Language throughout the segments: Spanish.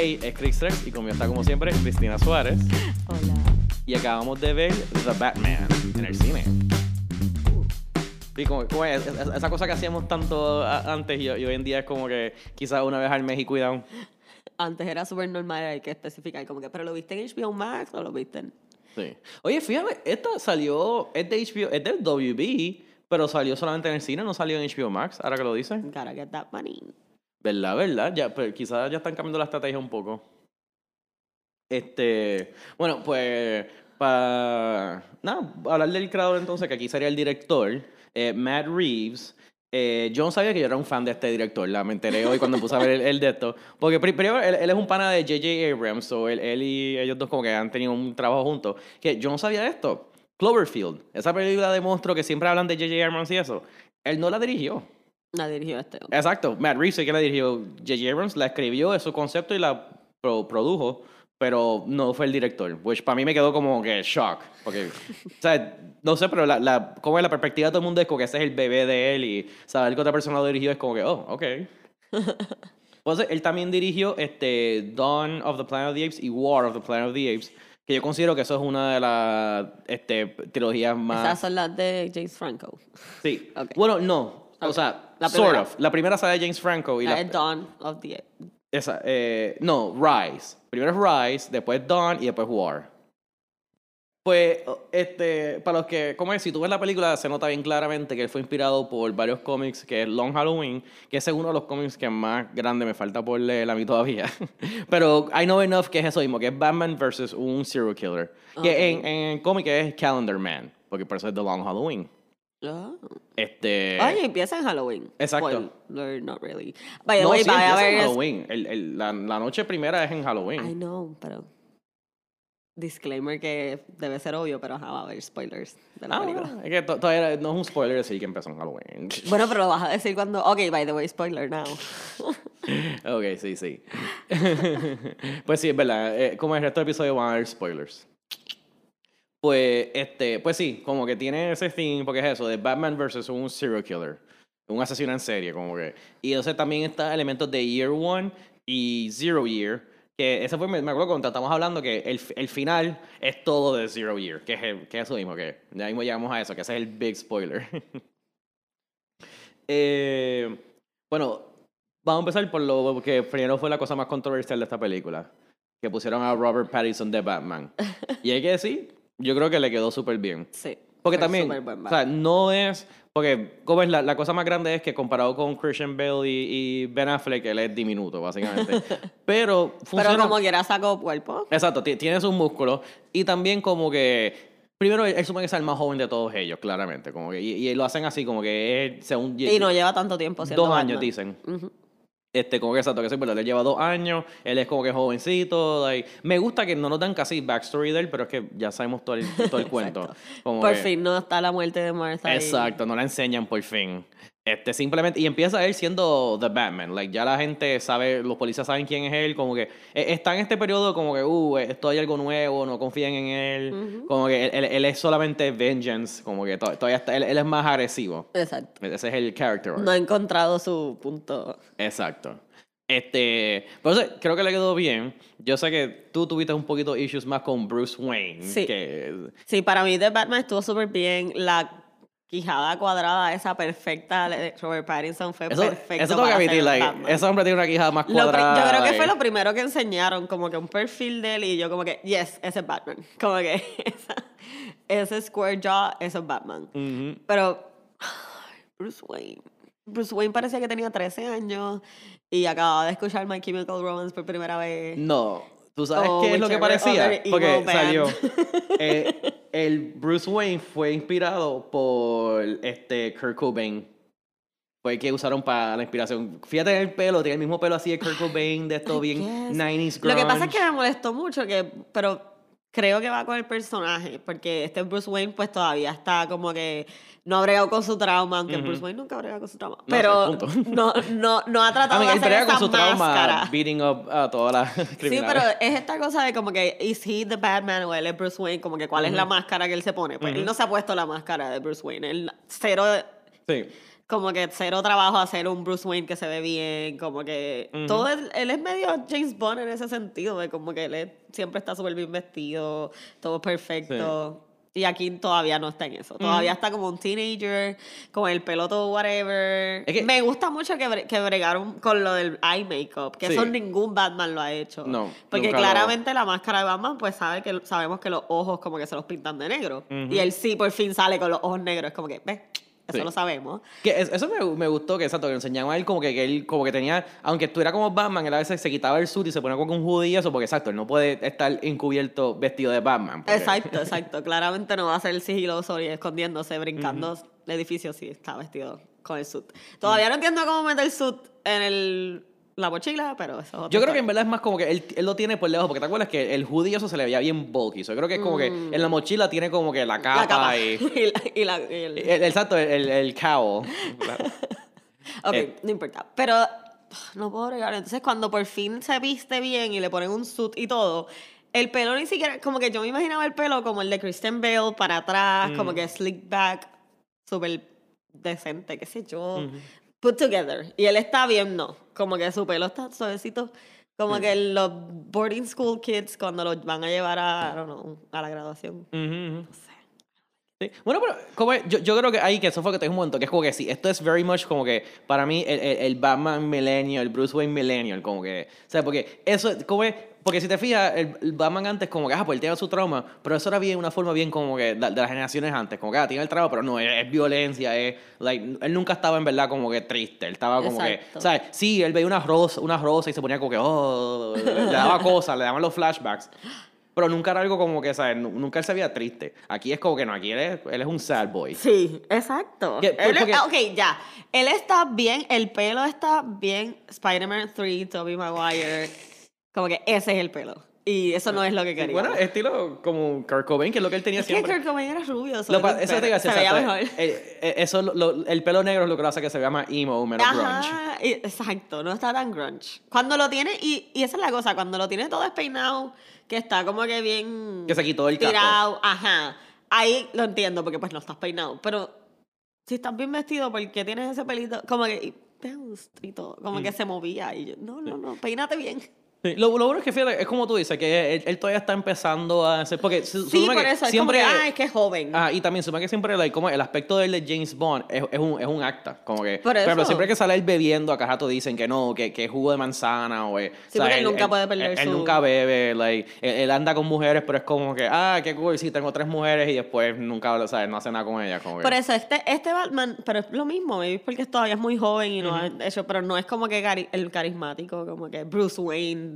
Hey, es Chris Rex y conmigo está como siempre Cristina Suárez. Hola. Y acabamos de ver The Batman en el cine. Y como, como es- es- esa cosa que hacíamos tanto a- antes y, y hoy en día es como que quizás una vez al mes y cuidado. Antes era súper normal, hay que especificar como que, ¿pero lo viste en HBO Max o lo viste en...? Sí. Oye, fíjate, esta salió, es de HBO, es del WB, pero salió solamente en el cine, no salió en HBO Max, ahora que lo dicen. Gotta get that money. ¿Verdad, verdad? Ya, pero quizás ya están cambiando la estrategia un poco. Este, bueno, pues, para, nada, hablar del creador entonces, que aquí sería el director, eh, Matt Reeves. Eh, yo no sabía que yo era un fan de este director, la me enteré hoy cuando puse a ver el, el de esto. Porque pri- primero, él, él es un pana de J.J. Abrams, so él, él y ellos dos como que han tenido un trabajo juntos. Que yo no sabía esto. Cloverfield, esa película de monstruo que siempre hablan de J.J. Abrams y eso, él no la dirigió. La dirigió este hombre. Exacto, Matt Reeves es que la dirigió. J.J. Abrams la escribió, es su concepto y la pro- produjo, pero no fue el director. Which para mí me quedó como que shock. Porque, o sea, no sé, pero la, la, como es la perspectiva de todo el mundo es como que ese es el bebé de él y saber que otra persona lo dirigió es como que, oh, ok. Entonces, él también dirigió este, Dawn of the Planet of the Apes y War of the Planet of the Apes, que yo considero que eso es una de las este, trilogías más... Esas son las de James Franco. Sí. Bueno, no. O Ok. sea, La sort primera. of. La primera sale de James Franco y La la, Dawn of the... esa, eh, no, Rise. Primero es Rise, después Dawn y después War. Pues, este, para los que, como es, si tú ves la película, se nota bien claramente que él fue inspirado por varios cómics, que es Long Halloween, que es uno de los cómics que más grande me falta por leer a mí todavía. Pero I know enough que es eso mismo, que es Batman versus un serial killer. Que Ok. en, en el cómic es Calendar Man, porque por eso es The Long Halloween. Ah. Este... Oye, empieza en Halloween. Exacto. Spoiler, not really. By the no, way, sí, empieza en es- Halloween. El- el- la, la noche primera es en Halloween. I know, pero... Disclaimer que debe ser obvio, pero ajá, va a haber spoilers de la Ah, película. bueno, es que to- todavía no es un spoiler decir que empezó en Halloween. Bueno, pero lo vas a decir cuando... Ok, by the way, spoiler now. ok, sí, sí. pues sí, es verdad. eh, como el resto del episodio van a haber spoilers. Pues, este, pues sí, como que tiene ese thing, porque es eso, de Batman versus un serial killer. Un asesino en serie, como que. Y entonces también está elementos de Year One y Zero Year. Que ese fue, me me acuerdo cuando estamos hablando que el, el final es todo de Zero Year. Que es, el- que es eso mismo, que ya mismo llegamos a eso, que ese es el big spoiler. Eh, bueno, vamos a empezar por lo que primero fue la cosa más controversial de esta película. Que pusieron a Robert Pattinson de Batman. Y hay que decir, yo creo que le quedó súper bien. Sí. Porque también, o sea, no es... Porque, como es, la, la cosa más grande es que comparado con Christian Bale y, y Ben Affleck, él es diminuto, básicamente. Pero funciona... Pero como quiera sacó cuerpo. Exacto, ti- tiene sus músculos. Y también como que... Primero, él, él supone que es el más joven de todos ellos, claramente. Como que, y, y lo hacen así, como que es, según... Y no lleva tanto tiempo siendo Dos años, Batman. dicen. Ujú. Este, como que exacto, que pero él lleva dos años, él es como que jovencito. like, Me gusta que no nos dan casi backstory de él, pero es que ya sabemos todo el, todo el cuento. Como Por que- fin no está la muerte de Martha. ahí. Exacto, no la enseñan por fin. Este, simplemente, y empieza él siendo The Batman. Like, ya la gente sabe, los policías saben quién es él, como que eh, está en este periodo como que, uh, esto hay algo nuevo, no confían en él. Como que él, él- él es solamente vengeance, como que to- todavía está, él, él es más agresivo. Exacto. Ese es el character. arc. No ha encontrado su punto. Exacto. Este, por eso creo que le quedó bien. Yo sé que tú tuviste un poquito issues más con Bruce Wayne. Sí. Que, Sí, para mí The Batman estuvo súper bien. La quijada cuadrada, esa perfecta Robert Pattinson fue eso, perfecto. eso tengo que admitir, like, ese hombre tiene una quijada más Lo cuadrada. yo creo que like- fue lo primero que enseñaron, como que un perfil de él y yo como que, yes, ese es Batman. Como que esa- ese square jaw, eso es Batman. Pero Bruce Wayne. Bruce Wayne parecía que tenía 13 años y acababa de escuchar My Chemical Romance por primera vez. No, ¿tú sabes O qué es lo que parecía? Porque band. salió. eh, el Bruce Wayne fue inspirado por este Kurt Cobain. Fue el que usaron para la inspiración. Fíjate en el pelo, tiene el mismo pelo así de Kurt Cobain, de esto bien Yes. 90s grunge. Lo que pasa es que me molestó mucho, que, pero creo que va con el personaje, porque este Bruce Wayne pues todavía está como que no ha bregado con su trauma, aunque. Bruce Wayne nunca ha bregado con su trauma. No, pero no, no, no ha tratado de hacer con esa su trauma máscara. beating up a todas las Sí, pero es esta cosa de como que, ¿is he the Batman o él es Bruce Wayne? Como que, ¿cuál es la máscara que él se pone? Pues él no se ha puesto la máscara de Bruce Wayne. Él cero Sí. Como que cero trabajo hacer un Bruce Wayne que se ve bien, como que todo él, él es medio James Bond en ese sentido, de como que él es- siempre está súper bien vestido, todo perfecto. Y aquí todavía no está en eso. Todavía está como un teenager, con el pelo todo whatever. Es que- Me gusta mucho que, bre- que bregaron con lo del eye makeup, que Sí. eso ningún Batman lo ha hecho. No, Porque claramente la máscara de Batman, pues sabe que, sabemos que los ojos como que se los pintan de negro. Y él sí por fin sale con los ojos negros. Es como que, ¿ves? Eso Sí. lo sabemos. Que es- eso me, me gustó, que exacto, que enseñaban a él como que, que él como que tenía, aunque estuviera como Batman, él a veces se quitaba el suit y se ponía como un hoodie y eso, porque exacto, él no puede estar encubierto vestido de Batman. porque- Exacto, exacto. Claramente no va a ser sigiloso y escondiéndose, brincando el edificio si está vestido con el suit. Todavía no entiendo cómo meter el suit en el, la mochila, pero eso Yo creo que en verdad es más como que él, él lo tiene por lejos, porque te acuerdas que el hoodie eso se le veía bien bulky. so yo creo que es como que en la mochila tiene como que la capa, Mm. la capa y... y, la, y la- y el- exacto, el, el, cowl. Ok, Eh. no importa. Pero no puedo bregar. Entonces, cuando por fin se viste bien y le ponen un suit y todo, el pelo ni siquiera. Como que yo me imaginaba el pelo como el de Kristen Bale para atrás, como que slick back, súper decente, qué sé yo. Put together. Y él está bien, no. Como que su pelo está suavecito. Como que los boarding school kids cuando los van a llevar a, I don't know, a la graduación. No sé. Sí. Bueno, pero como yo, yo creo que ahí, que eso fue que te un momento, que es como que sí, esto es very much como que para mí el, el, el Batman millennial, el Bruce Wayne millennial, como que, o sea, porque eso, como es, porque si te fijas, el, el Batman antes como que, ah, pues él tiene su trauma, pero eso era bien una forma bien como que de, de las generaciones antes, como que, ah, tiene el trauma, pero no, es, es violencia, es, like, él nunca estaba en verdad como que triste, él estaba como Exacto. que, ¿sabes? Sí, él veía una rosa, una rosa y se ponía como que, oh, le, le daba cosas, le daban los flashbacks. Pero nunca era algo como que, ¿sabes? Nu- Nunca él se veía triste. Aquí es como que no, aquí él es, él es un sad boy. Sí, exacto. Que- Él- porque- ah, ok, ya. Él está bien, el pelo está bien. Spider-Man 3, Tobey Maguire. Como que ese es el pelo. Y eso no es lo que quería. Bueno, estilo como Kurt Cobain, que es lo que él tenía es que siempre. Kurt Cobain era rubio. Lo eso te decir, se veía mejor. Eh, eh, eso, lo- el pelo negro es lo que lo hace que se vea más emo, menos grunge. Ajá, y- exacto, no está tan grunge. Cuando lo tiene, y, y esa es la cosa, cuando lo tiene todo despeinado, que está como que bien... Que se quitó el capo. tirado, ajá. Ahí lo entiendo, porque pues no estás peinado. Pero si estás bien vestido, porque tienes ese pelito? Como que... y y todo, como Mm. que se movía. Y yo, no, no, no, peínate bien. Sí, Lo, lo bueno es que fíjate, es como tú dices, que él, él todavía está empezando a hacer. Porque Sí, por que eso, es siempre. como que, ah, es que es joven. Ah, y también supone que siempre like, como el aspecto de él de James Bond es, es un, es un acta. Como que, Por eso. siempre que sale él bebiendo, acá rato dicen que no, que, que es jugo de manzana o es- Sí, o sea, porque él nunca puede perder él, él su- nunca bebe, like, él, él anda con mujeres, pero es como que, ah, qué cool, sí, tengo tres mujeres y después nunca, o sea, no hace nada con ellas. Como que, Por eso, este, este Batman, pero es lo mismo, maybe es porque todavía es muy joven y no ha hecho, pero no es como que cari- el carismático, como que Bruce Wayne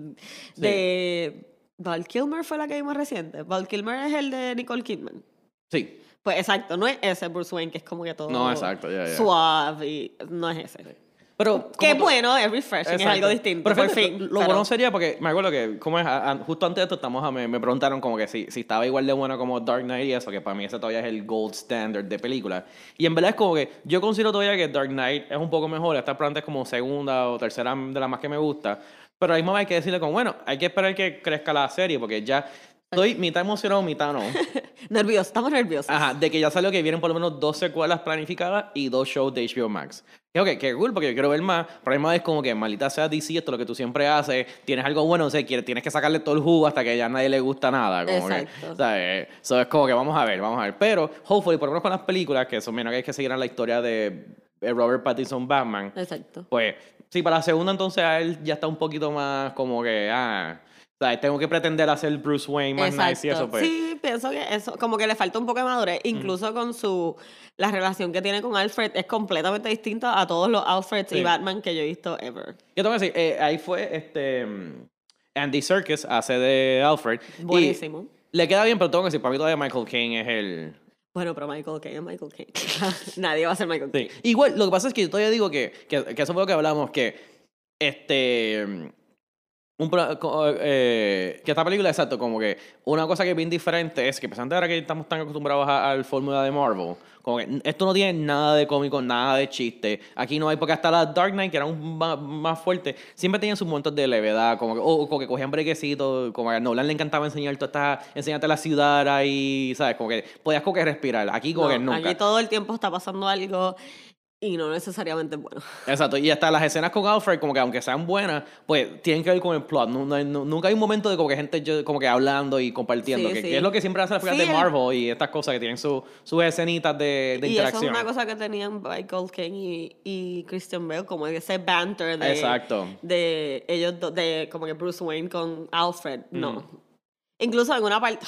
de Val Kilmer fue la que vimos reciente. Val Kilmer es el de Nicole Kidman. Sí. Pues exacto, no es ese Bruce Wayne que es como que todo No, exacto, suave y no es ese. Pero, Qué bueno, es refreshing, es Exacto. algo distinto, Pero por fíjate, fin. Lo pero- bueno sería porque me acuerdo que, como es, A- a- justo antes de esto, estamos a- me, me preguntaron como que si, si estaba igual de bueno como Dark Knight y eso, que para mí ese todavía es el gold standard de película. Y en verdad es como que yo considero todavía que Dark Knight es un poco mejor. Esta planta es como segunda o tercera de las más que me gusta. Pero ahí mismo hay que decirle como, bueno, hay que esperar que crezca la serie porque ya estoy mitad emocionado, mitad no. Nerviosos, estamos nerviosos. Ajá, de que ya salió que vienen por lo menos dos secuelas planificadas y dos shows de HBO Max. Que ok, que cool, porque yo quiero ver más. Pero además es como que, maldita sea DC, esto es lo que tú siempre haces. Tienes algo bueno, o sea, quieres- tienes que sacarle todo el jugo hasta que ya a nadie le gusta nada. Como Exacto. Que, ¿sabes? So, es como que vamos a ver, vamos a ver. Pero, hopefully, por lo menos con las películas, que son menos que hay que seguir en la historia de Robert Pattinson Batman, Exacto. pues, sí, para la segunda entonces a él ya está un poquito más como que, ah, ¿sabes? Tengo que pretender hacer Bruce Wayne más nice y eso, pues. Sí, pienso que eso, como que le falta un poco de madurez, incluso con su, la relación que tiene con Alfred es completamente distinta a todos los Alfreds Sí. y Batman que yo he visto ever. Yo tengo que decir, eh, ahí fue este mm, Andy Serkis hace de Alfred. y Buenísimo. le queda bien, pero tengo que decir, para mí todavía Michael Caine es el. Bueno, pero Michael Caine es Michael Caine. Nadie va a ser Michael Sí. Caine. Igual, lo que pasa es que yo todavía digo que, que, que eso fue lo que hablamos, que este. Un, pro- eh, que esta película, exacto, como que una cosa que es bien diferente es que, pensando ahora que estamos tan acostumbrados a- al fórmula de Marvel, como que esto no tiene nada de cómico, nada de chiste. Aquí no hay, porque hasta la Dark Knight, que era un más, más fuerte, siempre tenían sus momentos de levedad, como que, o, como que cogían brequecitos, como que a Nolan le encantaba enseñar toda esta, enseñarte la ciudad ahí, ¿sabes? Como que podías como que respirar. Aquí como No, que nunca. Aquí todo el tiempo está pasando algo. Y no necesariamente es bueno. Exacto, y hasta las escenas con Alfred, como que aunque sean buenas, pues tienen que ver con el plot. No- no hay- no- nunca hay un momento de como que gente como que hablando y compartiendo, Sí, que, sí. que es lo que siempre hacen las películas Sí, de el- Marvel y estas cosas que tienen su- sus escenitas de, de y eso es interacción. una cosa que tenían Michael King y, y Christian Bale, como ese banter de, Exacto. de ellos dos, de como que Bruce Wayne con Alfred. No. Incluso en una parte.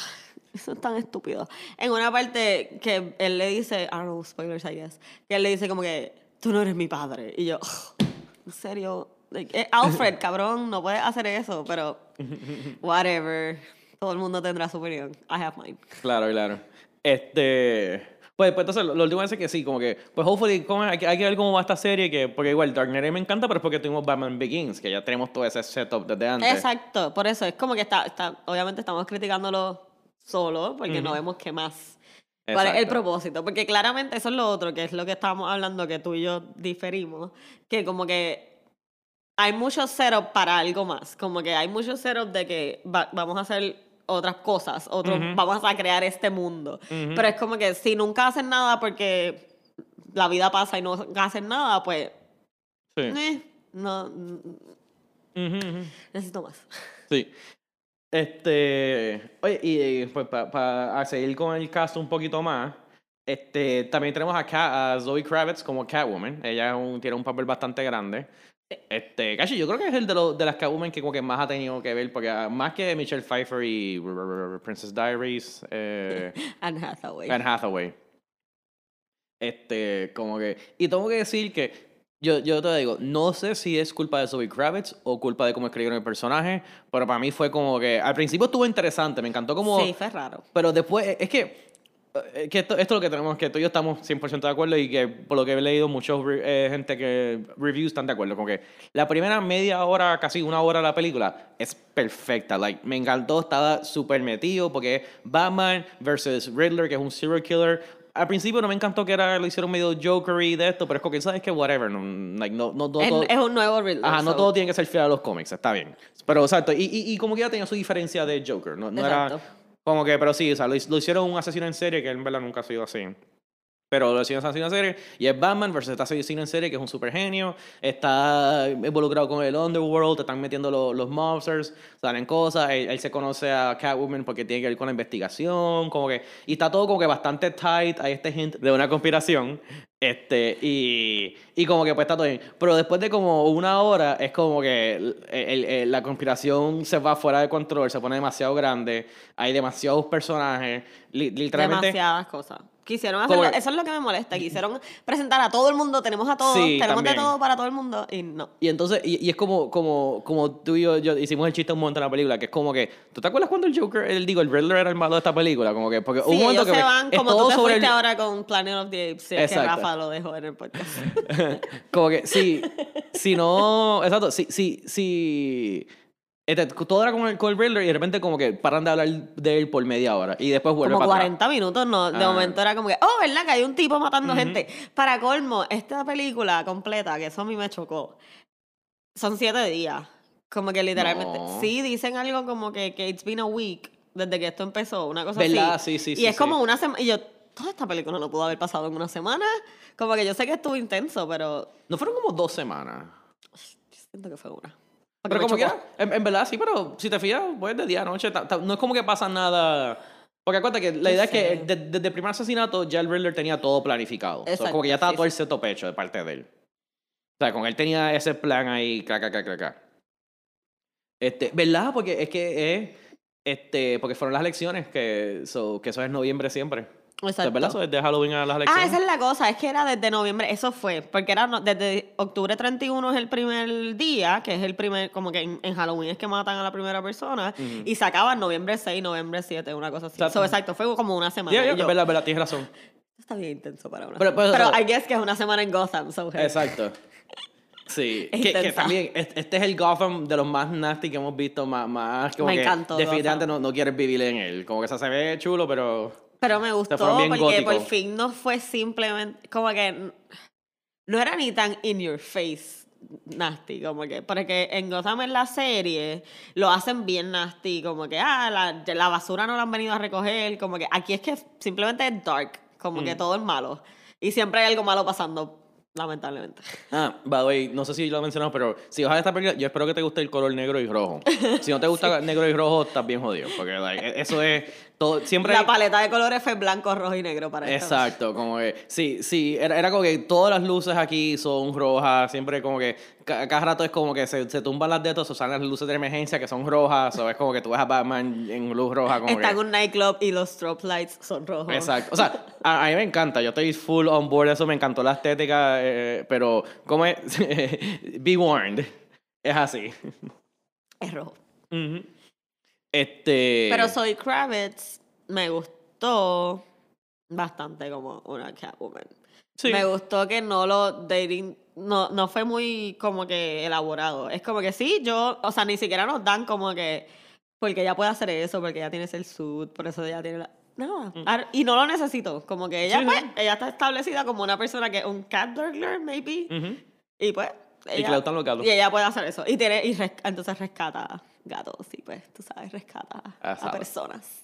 Eso es tan estúpido. En una parte que él le dice, I don't know, spoilers, I guess. Que él le dice como que, tú no eres mi padre. Y yo, en serio. Like, eh, Alfred, cabrón, no puedes hacer eso, pero whatever. Todo el mundo tendrá su opinión. I have mine. Claro, claro. Este. Pues, pues entonces, lo, lo último es que sí, como que, pues hopefully, como hay, que- hay que ver cómo va esta serie, que, porque igual Dark Knight me encanta, pero es porque tuvimos Batman Begins, que ya tenemos todo ese setup desde antes. Exacto, por eso es como que está, está obviamente estamos criticándolo solo, porque no vemos qué más. ¿Cuál es el propósito? Porque claramente eso es lo otro, que es lo que estábamos hablando, que tú y yo diferimos, que como que hay mucho setup para algo más, como que hay mucho setup de que va- vamos a hacer otras cosas, otros, vamos a crear este mundo. Pero es como que si nunca hacen nada porque la vida pasa y no hacen nada, pues Sí. eh, no, necesito más. Sí. Este. Oye, y eh, pues para seguir con el cast un poquito más, este, también tenemos a Zoe Kravitz como Catwoman. Ella un- tiene un papel bastante grande. Este, cacho, yo creo que es el de, los de las Catwoman que como que más ha tenido que ver, porque ah, más que Michelle Pfeiffer y Princess Diaries, eh, Anne Hathaway. Anne Hathaway. Este, como que. Y tengo que decir que. Yo, yo te digo, no sé si es culpa de Zoe Kravitz o culpa de cómo escribieron el personaje, pero para mí fue como que. Al principio estuvo interesante, me encantó como. Sí, fue raro. Pero después, es que. eh, que esto, esto es lo que tenemos, que tú y yo estamos 100% de acuerdo y que por lo que he leído, muchos eh, gente que reviews están de acuerdo. Como que la primera media hora, casi una hora de la película es perfecta. Like, me encantó, estaba súper metido porque Batman versus Riddler, que es un serial killer. Al principio no me encantó que era, lo hicieron medio jokery de esto, pero es como que sabes que whatever. No, like, no, no, no Es, todo- es un nuevo Riddler. Ajá, no so- todo tiene que ser fiel a los cómics, está bien. Pero exacto, y, y, y como que ya tenía su diferencia de Joker, no, no era como que, pero sí, o sea, lo, lo hicieron un asesino en serie que en verdad nunca ha sido así. Pero lo hicieron asesino en serie y es Batman versus este asesino en serie que es un super genio, está involucrado con el Underworld, te están metiendo los, los mobsters, salen cosas, él, él se conoce a Catwoman porque tiene que ver con la investigación, como que, y está todo como que bastante tight, hay este hint de una conspiración, este, y, y como que pues está todo bien. Pero después de como una hora es como que el- el- el- la conspiración se va fuera de control, se pone demasiado grande, hay demasiados personajes, li- literalmente... Demasiadas cosas. Quisieron hacerlo, eso es lo que me molesta. Quisieron presentar a todo el mundo, tenemos a todos, Sí, tenemos también. de todo para todo el mundo y no. Y entonces, y, y es como, como, como tú y yo, yo hicimos el chiste un montón en la película, que es como que, ¿tú te acuerdas cuando el Joker, el, digo, el Riddler era el malo de esta película? Como que, porque Sí, un momento ellos que se van es como todo tú te sobre fuiste el- ahora con Planet of the Apes, sí, que. Rafa lo dejó en el podcast. como que, si, si no, exacto, si, si, si, este, todo era con el, con el Riddler y de repente como que paran de hablar de él por media hora y después vuelve como para 40 minutos, no. De Ah. momento era como que, oh, ¿verdad? Que hay un tipo matando gente. Para colmo, esta película completa, que eso a mí me chocó, son siete días. Como que literalmente. No. Sí, dicen algo como que, que it's been a week desde que esto empezó, una cosa ¿Verdad? así. Sí, sí, y sí, es como sí. una semana. Y yo, toda esta película no pudo haber pasado en una semana. Como que yo sé que estuvo intenso, pero No fueron como dos semanas. yo siento que fue una. Pero como que, en, en verdad sí, pero si te fijas, pues de día a noche, ta- ta- no es como que pasa nada. Porque acuérdate que la idea es que desde el primer asesinato ya el Riddler tenía todo planificado. O sea, Exacto, como que ya estaba sí, todo el setup hecho de parte de él. O sea, con él tenía ese plan ahí, craca, craca, craca. Este, ¿verdad? Porque es que es, este, porque fueron las elecciones, que, so, que eso es noviembre siempre. ¿Verdad? Exacto. Eso es de Halloween a las elecciones. Ah, esa es la cosa, es que era desde noviembre, eso fue, porque era no- desde octubre 31 es el primer día, que es el primer, como que en, en Halloween es que matan a la primera persona, y se acaba noviembre 6, noviembre 7, una cosa así. Exacto. So, exacto, fue como una semana. Ya, ya, y yo, verdad, verdad, tienes razón. Está bien intenso para una Pero- semana. pero- Pero, I guess que es una semana en Gotham, so hey. Exacto. Sí, que, que también, este es el Gotham de los más nasty que hemos visto, más, más como Me que encantó definitivamente no, no quieres vivir en él. Como que eso se ve chulo, pero... Pero me gustó porque por góticos. fin no fue simplemente, como que no era ni tan in your face nasty, como que, porque en Gotham en la serie lo hacen bien nasty, como que, ah, la, la basura no la han venido a recoger, como que aquí es que simplemente es dark, como Mm. que todo es malo. Y siempre hay algo malo pasando Lamentablemente. Ah, by the way, no sé si lo he mencionado, pero si vas a esta película, yo espero que te guste el color negro y rojo. Si no te gusta negro y rojo, estás bien jodido. Porque like, e- eso es todo. Siempre. La hay- paleta de colores fue blanco, rojo y negro para esto. Exacto, como que, sí, sí, era, era como que todas las luces aquí son rojas, siempre como que, ca- cada rato es como que se, se tumban las dedos, o salen las luces de emergencia que son rojas, o es como que tú ves a Batman en luz roja, como Está que... en un nightclub y los strobe lights son rojos. Exacto, o sea, a, a mí me encanta, yo estoy full on board, eso me encantó la estética, eh, pero, ¿cómo es? Be warned, es así. Es rojo. Ujú. Este... Pero Soy Kravitz me gustó bastante como una Catwoman. Sí. Me gustó que no lo dating, no, no fue muy como que elaborado. Es como que sí, yo, o sea, ni siquiera nos dan como que, porque ella puede hacer eso, porque ella tiene el suit, por eso ella tiene la... No, ar- y no lo necesito. Como que ella, Mm. Sí, pues, ella está establecida como una persona que es un cat burglar, maybe. Ujú. Y pues. Y que ella- le gustan los gatos. Y ella puede hacer eso. Y tiene, y res- entonces rescata gatos, y pues, tú sabes, rescata Ah, a sabe. personas.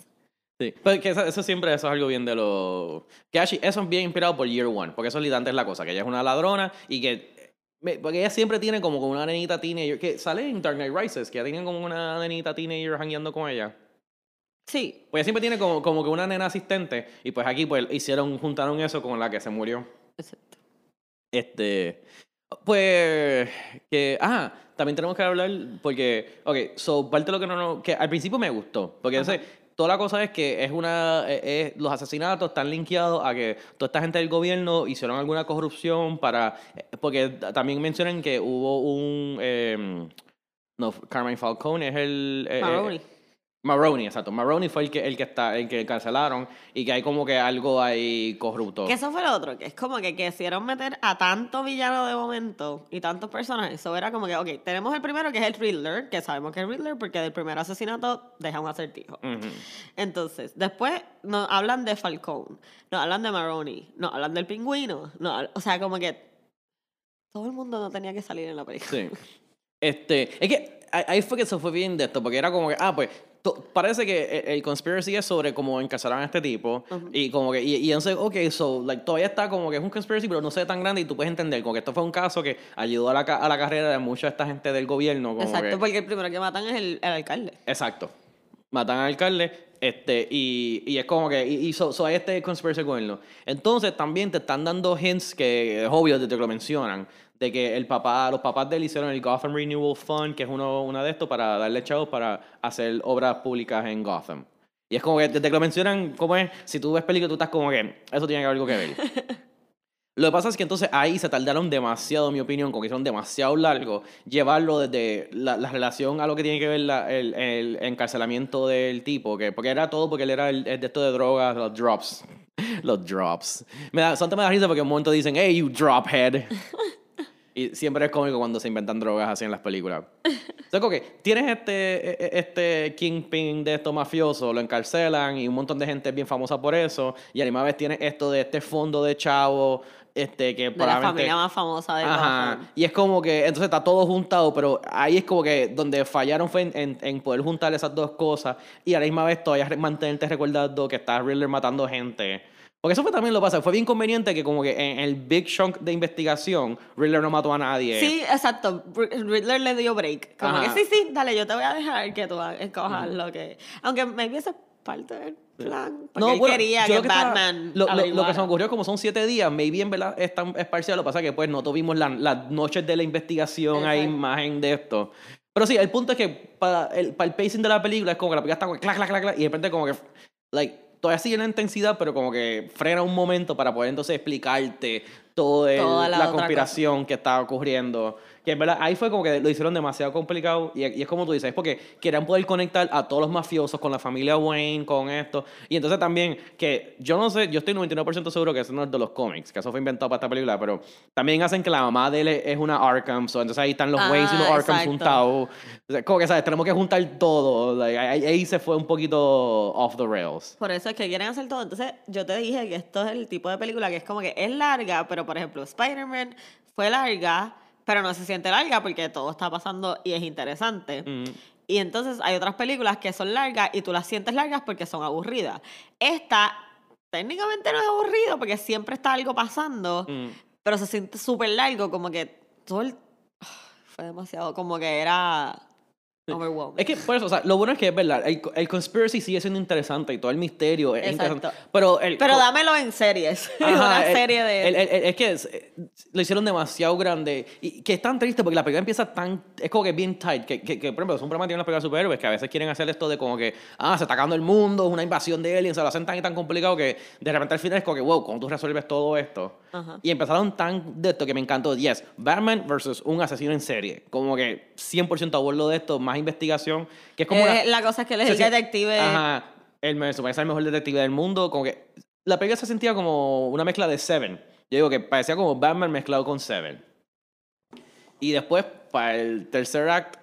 Sí, pero que eso, eso siempre eso es algo bien de lo... Que actually, eso es bien inspirado por Year One, porque eso es literalmente es la cosa, que ella es una ladrona y que... Porque ella siempre tiene como una nenita teenager, que sale en Dark Knight Rises, que ella tiene como una nenita teenager hangueando con ella. Sí, Pues ella siempre tiene como, como que una nena asistente, y pues aquí pues hicieron, juntaron eso con la que se murió. exacto. Este. Pues. Que. Ah, también tenemos que hablar. Porque. Ok, so, parte de lo que no. no- que al principio me gustó. Porque ese- toda la cosa es que es una. eh, es- los asesinatos están linkeados a que toda esta gente del gobierno hicieron alguna corrupción para. eh, Porque también mencionan que hubo un. em, no, Carmine Falcone es el. eh, eh, Maroney. Exacto. Maroney fue el que, el que está, el que cancelaron y que hay como que algo ahí corrupto. Que eso fue lo otro, que es como que quisieron meter a tanto villano de momento y tantos personajes. Eso era como que, ok, tenemos el primero que es el Riddler, que sabemos que es Riddler porque del primer asesinato deja un acertijo. Entonces, después nos hablan de Falcone, nos hablan de Maroney, nos hablan del pingüino. nos o sea, como que todo el mundo no tenía que salir en la película. Sí. Este, es que ahí fue que se fue bien de esto, porque era como que, ah, pues, parece que el, el conspiracy es sobre cómo encarcelaron a este tipo, y como que, y, y entonces, ok, so, like, todavía está como que es un conspiracy, pero no ve tan grande, y tú puedes entender, como que esto fue un caso que ayudó a la, a la carrera de mucha de esta gente del gobierno, como Exacto, que- porque el primero que matan es el, el alcalde. Exacto. Matan al alcalde, este, y, y es como que, y, y so, so este conspiracy gobierno. Entonces también te están dando hints que es obvio desde que lo mencionan, de que el papá, los papás de él hicieron el Gotham Renewal Fund, que es uno, una de estos, para darle chavos para hacer obras públicas en Gotham. Y es como que desde que lo mencionan, como es, si tú ves película, tú estás como que, eso tiene algo que ver. Lo que pasa es que entonces ahí se tardaron demasiado, en mi opinión, como que hicieron demasiado largo, llevarlo desde la, la relación a lo que tiene que ver la- el, el encarcelamiento del tipo, que, porque era todo porque él era el, el de esto de drogas, los drops. Los drops. Me da, Santa me da risa porque en un momento dicen, hey, you drophead. Y siempre es cómico cuando se inventan drogas así en las películas. O sea, como que tienes este, e- e- este kingpin de estos mafiosos, lo encarcelan y un montón de gente es bien famosa por eso. Y a la misma vez tienes esto de este fondo de chavo, este que De la familia más famosa de Ajá. Y es como que, entonces está todo juntado, pero ahí es como que donde fallaron fue en, en- en poder juntar esas dos cosas y a la misma vez todavía mantenerte recordando que está Riddler matando gente. Porque eso fue también lo que pasa, fue bien conveniente que como que en el big chunk de investigación, Riddler no mató a nadie. Sí, exacto. Rid- Riddler le dio break. Como Ajá. que sí, sí, dale, yo te voy a dejar que tú escojas lo que. Aunque maybe esa es parte del plan. Porque él bueno, quería yo que lo estaba- Batman. lo, lo- lo que se me ocurrió, como son siete días, maybe en verdad es, tan, es parcial. Lo que pasa es que pues no tuvimos la- las noches de la investigación, hay Exacto. imagen de esto. Pero sí, el punto es que para el, para el pacing de la película es como que la película está como que clac, clac, clac, clac, y de repente como que, like, todavía sigue la intensidad, pero como que frena un momento para poder entonces explicarte todo el- Toda la la, otra conspiración que estaba ocurriendo. Que en verdad ahí fue como que lo hicieron demasiado complicado y, y es como tú dices, es porque querían poder conectar a todos los mafiosos con la familia Wayne, con esto. Y entonces también que yo no sé, yo estoy 99% seguro que eso no es de los cómics, que eso fue inventado para esta película, pero también hacen que la mamá de él es una Arkham, so, entonces ahí están los Ah, Waynes y los Arkhams exacto. juntados. O sea, como que, ¿sabes? Tenemos que juntar todo. like, ahí, ahí se fue un poquito off the rails. Por eso es que quieren hacer todo. Entonces, yo te dije que esto es el tipo de película que es como que es larga, pero por ejemplo, Spider-Man fue larga, pero no se siente larga porque todo está pasando y es interesante. Mm. Y entonces hay otras películas que son largas y tú las sientes largas porque son aburridas. Esta técnicamente no es aburrido porque siempre está algo pasando, Mm. pero se siente súper largo, como que todo el... Fue demasiado, como que era overwhelming. Es que, por eso, o sea, lo bueno es que es verdad, el, el conspiracy sigue siendo interesante y todo el misterio es Exacto. interesante. Pero, el, Pero dámelo en series. Ajá, Una el- serie de... es que es- eh, lo hicieron demasiado grande y que es tan triste porque la película empieza tan. Es como que bien tight. Que, que, que, por ejemplo, es un problema que tienen las películas de superhéroes que a veces quieren hacer esto de como que, ah, se está acabando el mundo, es una invasión de aliens, se lo hacen tan y tan complicado que de repente al final es como que, wow, ¿cómo tú resuelves todo esto? Ajá. Y empezaron tan de esto que me encantó. Yes, Batman versus un asesino en serie. Como que 100% abordo de esto, más investigación. Que es como. Eh, una- la cosa es que él es se el siente- detective. Ajá. Él me supone el mejor detective del mundo. Como que la película se sentía como una mezcla de Seven. Yo digo que parecía como Batman mezclado con Seven. Y después, para el tercer act,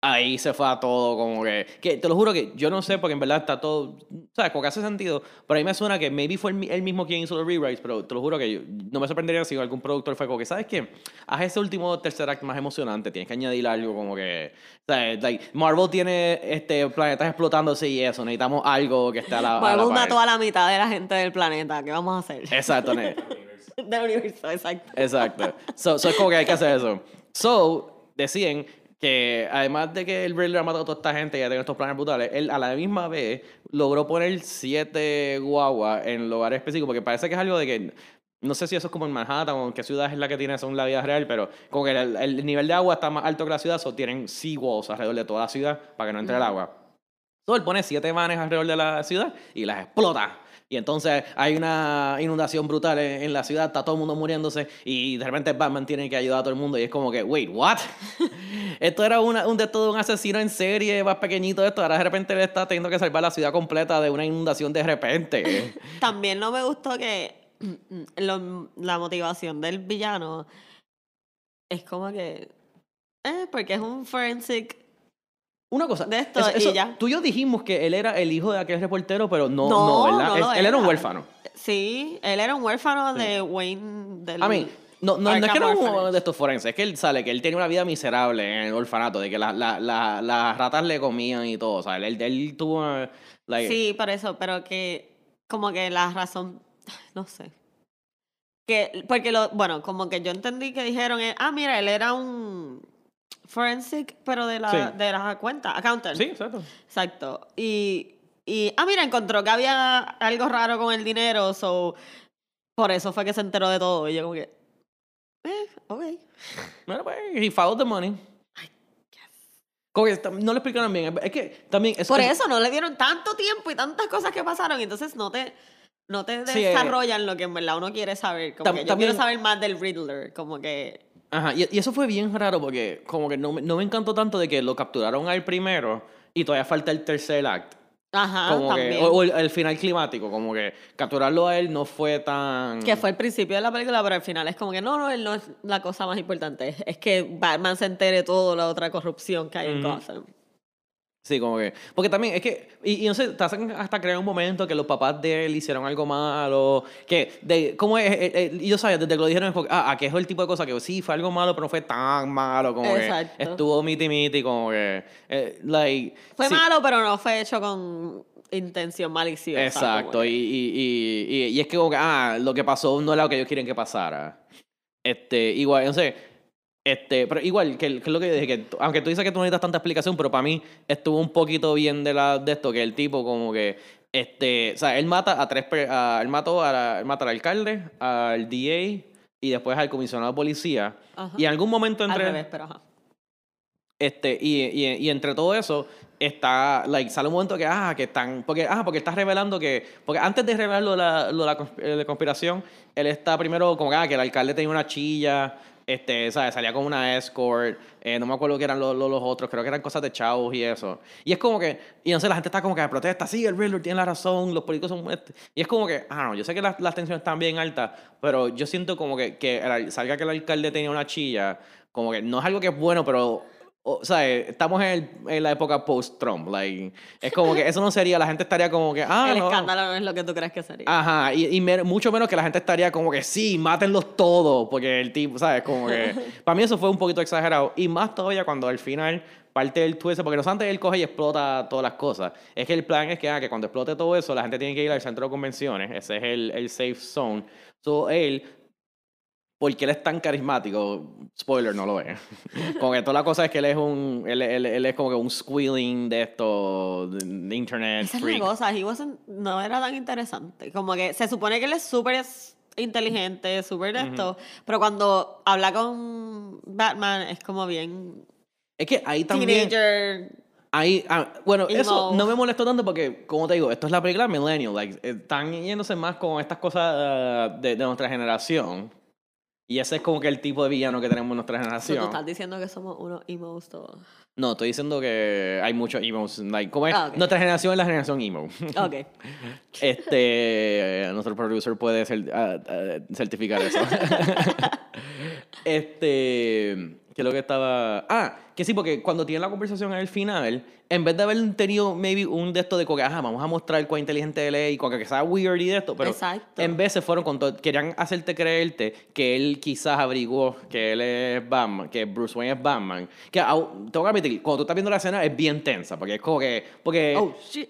ahí se fue a todo como que... Que te lo juro que yo no sé porque en verdad está todo... ¿Sabes? Como que hace sentido. Pero a mí me suena que maybe fue él mi- él mismo quien hizo los rewrites, pero te lo juro que yo- no me sorprendería si algún productor fue como que, ¿sabes qué? Haz ese último tercer act más emocionante. Tienes que añadir algo como que... ¿sabes? Like, Marvel tiene este, planetas explotándose y eso. Necesitamos algo que esté a la... a la Marvel mató a la mitad de la gente del planeta. ¿Qué vamos a hacer? Exacto, ne- del universo, exacto. Exacto. So, so es como que hay que hacer eso. So, decían que además de que el Riddler ha matado a toda esta gente y ya tiene estos planes brutales, él a la misma vez logró poner siete guaguas en lugares específicos, porque parece que es algo de que, no sé si eso es como en Manhattan o en qué ciudad es la que tiene eso en la vida real, pero como que el, el nivel de agua está más alto que la ciudad, so tienen seawalls alrededor de toda la ciudad para que no entre el agua. So, él pone siete vanes alrededor de la ciudad y las explota. Y entonces hay una inundación brutal en, la ciudad, está todo el mundo muriéndose y de repente Batman tiene que ayudar a todo el mundo y es como que, wait, what? esto era una, un de un asesino en serie más pequeñito esto, ahora de repente le está teniendo que salvar la ciudad completa de una inundación de repente. También no me gustó que lo- la motivación del villano es como que. Eh, porque es un forensic. Una cosa, De esto eso- y eso- ya. tú y yo dijimos que él era el hijo de aquel reportero, pero no, No, no, ¿verdad? no lo él era un era. huérfano. Sí, él era un huérfano de Wayne. Del A mí, no, no, no es que no es uno de estos forenses, es que él sale, que él tiene una vida miserable en el orfanato, de que la- la- la- las ratas le comían y todo, o sea, él, él tuvo... una- like- Sí, por eso, pero que como que la razón, no sé. Que, porque lo, bueno, como que yo entendí que dijeron, eh, ah, mira, él era un forensic, pero de la, Sí. de la cuenta, accountant. Sí, exacto. Exacto. Y, y, ah, mira, encontró que había algo raro con el dinero, so, por eso fue que se enteró de todo. Y yo como que, eh, ok. Bueno, pues, he followed the money. No lo explicaron bien, es que también... es- Por es- eso no le dieron tanto tiempo y tantas cosas que pasaron, entonces no te, no te Sí, eh, desarrollan lo que en verdad uno quiere saber. Como Tam- que yo también- quiero saber más del Riddler, como que... Ajá, y, y eso fue bien raro porque como que no, no me encantó tanto de que lo capturaron al primero y todavía falta el tercer act. Ajá, como que, también. o, o el, el final climático, como que capturarlo a él no fue tan... Que fue el principio de la película, pero al final es como que no, no, él no es la cosa más importante. Es que Batman se entere todo la otra corrupción que hay en Ujú. Gotham. Sí, como que. Porque también es que. Y, y no sé, te hacen hasta crear un momento que los papás de él hicieron algo malo. Que. De, ¿Cómo es? Eh, eh, y yo sabía, desde que lo dijeron, es como, ah, aquí es el tipo de cosa que sí, fue algo malo, pero no fue tan malo. Como Exacto. que estuvo miti miti, como que. eh, like, Fue sí, malo, pero no fue hecho con intención maliciosa. Exacto. y, y, y, y es que, como que, ah, lo que pasó no era lo que ellos quieren que pasara. Este, igual, no sé. Este, pero igual, que, que es lo que dije, que aunque tú dices que tú no necesitas tanta explicación, pero para mí estuvo un poquito bien de, la, de esto, que el tipo como que, este, o sea, él mata a tres, a- él mató a la- él mata al alcalde, al DA y después al comisionado de policía. Ajá. Y en algún momento Al entre... revés, pero ajá. Este, y, y, y entre todo eso, está, like, sale un momento que, ah, que están, porque, ah, porque está revelando que, porque antes de revelar lo de la, lo de la eh, conspiración, él está primero como que, ah, que el alcalde tenía una chilla, este, ¿sabes? Salía con una escort, eh, no me acuerdo qué eran los, los, los otros, creo que eran cosas de chavos y eso. Y es como que, y no sé, la gente está como que protesta, sí, el Riddler tiene la razón, los políticos son... este", Y es como que, ah, no, yo sé que las, las tensiones están bien altas, pero yo siento como que, que salga que el alcalde tenía una chilla, como que no es algo que es bueno, pero o sea, estamos en, el- en la época post-Trump. Like, es como que eso no sería, la gente estaría como que, ah, el no. escándalo no es lo que tú crees que sería. Ajá, y, y mer- mucho menos que la gente estaría como que sí, mátenlos todos, porque el tipo, ¿sabes? Como que. para mí eso fue un poquito exagerado. Y más todavía cuando al final parte del twist, porque no es antes él coge y explota todas las cosas. Es que el plan es que, ah, que cuando explote todo eso, la gente tiene que ir al centro de convenciones. Ese es el, el safe zone. So él porque él es tan carismático, spoiler, no lo ve. como que toda la cosa es que él es un, él, él- él es como que un squealing de esto, de, internet Esa es freak. la cosa, he wasn't- no era tan interesante. Como que se supone que él es súper es- inteligente, súper de esto, pero cuando habla con Batman es como bien Es que ahí también... teenager. Ahí, ah, bueno, Emo. eso no me molestó tanto porque, como te digo, esto es la película Millennial. Like, eh, están yéndose más con estas cosas ah, de, de nuestra generación. Y ese es como que el tipo de villano que tenemos en nuestra So, tú generación. estás diciendo que somos unos emos todos. No, estoy diciendo que hay muchos emos. Like, ¿cómo es? Ah. Nuestra generación es la generación emo. Ok. Este, nuestro producer puede ah, ah, certificar eso. este, que es lo que estaba. Ah, que sí, porque cuando tienen la conversación al final, en vez de haber tenido maybe un de esto de que, ajá, vamos a mostrar cuán inteligente él es y como que sea weird y de esto, pero Exacto. en vez se fueron con todo, querían hacerte creerte que él quizás averiguó que él es Batman, que Bruce Wayne es Batman. Que tengo que admitir, cuando tú estás viendo la escena es bien tensa, porque es como que, porque Oh, shit.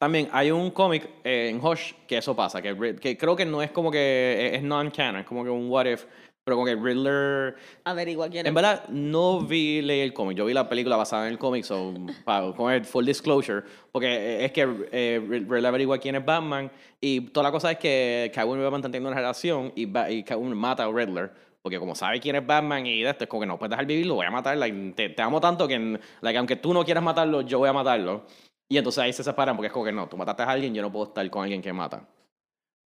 también hay un cómic eh, en Hush que eso pasa, que, que creo que no es como que es non-canon, es como que un what if, pero como que Riddler... Averigua quién es. En verdad, no vi leí el cómic, yo vi la película basada en el cómic, so, pa- con el full disclosure, porque es que eh, Rid- Riddler averigua quién es Batman, y toda la cosa es que Catwoman y Batman están teniendo una relación, y, y Catwoman mata a Riddler, porque como sabe quién es Batman y de esto, es como que no puedes dejar vivir, lo voy a matar, like, te, te amo tanto que like, aunque tú no quieras matarlo, yo voy a matarlo. Y entonces ahí se separan porque es como que no, tú mataste a alguien, yo no puedo estar con alguien que mata.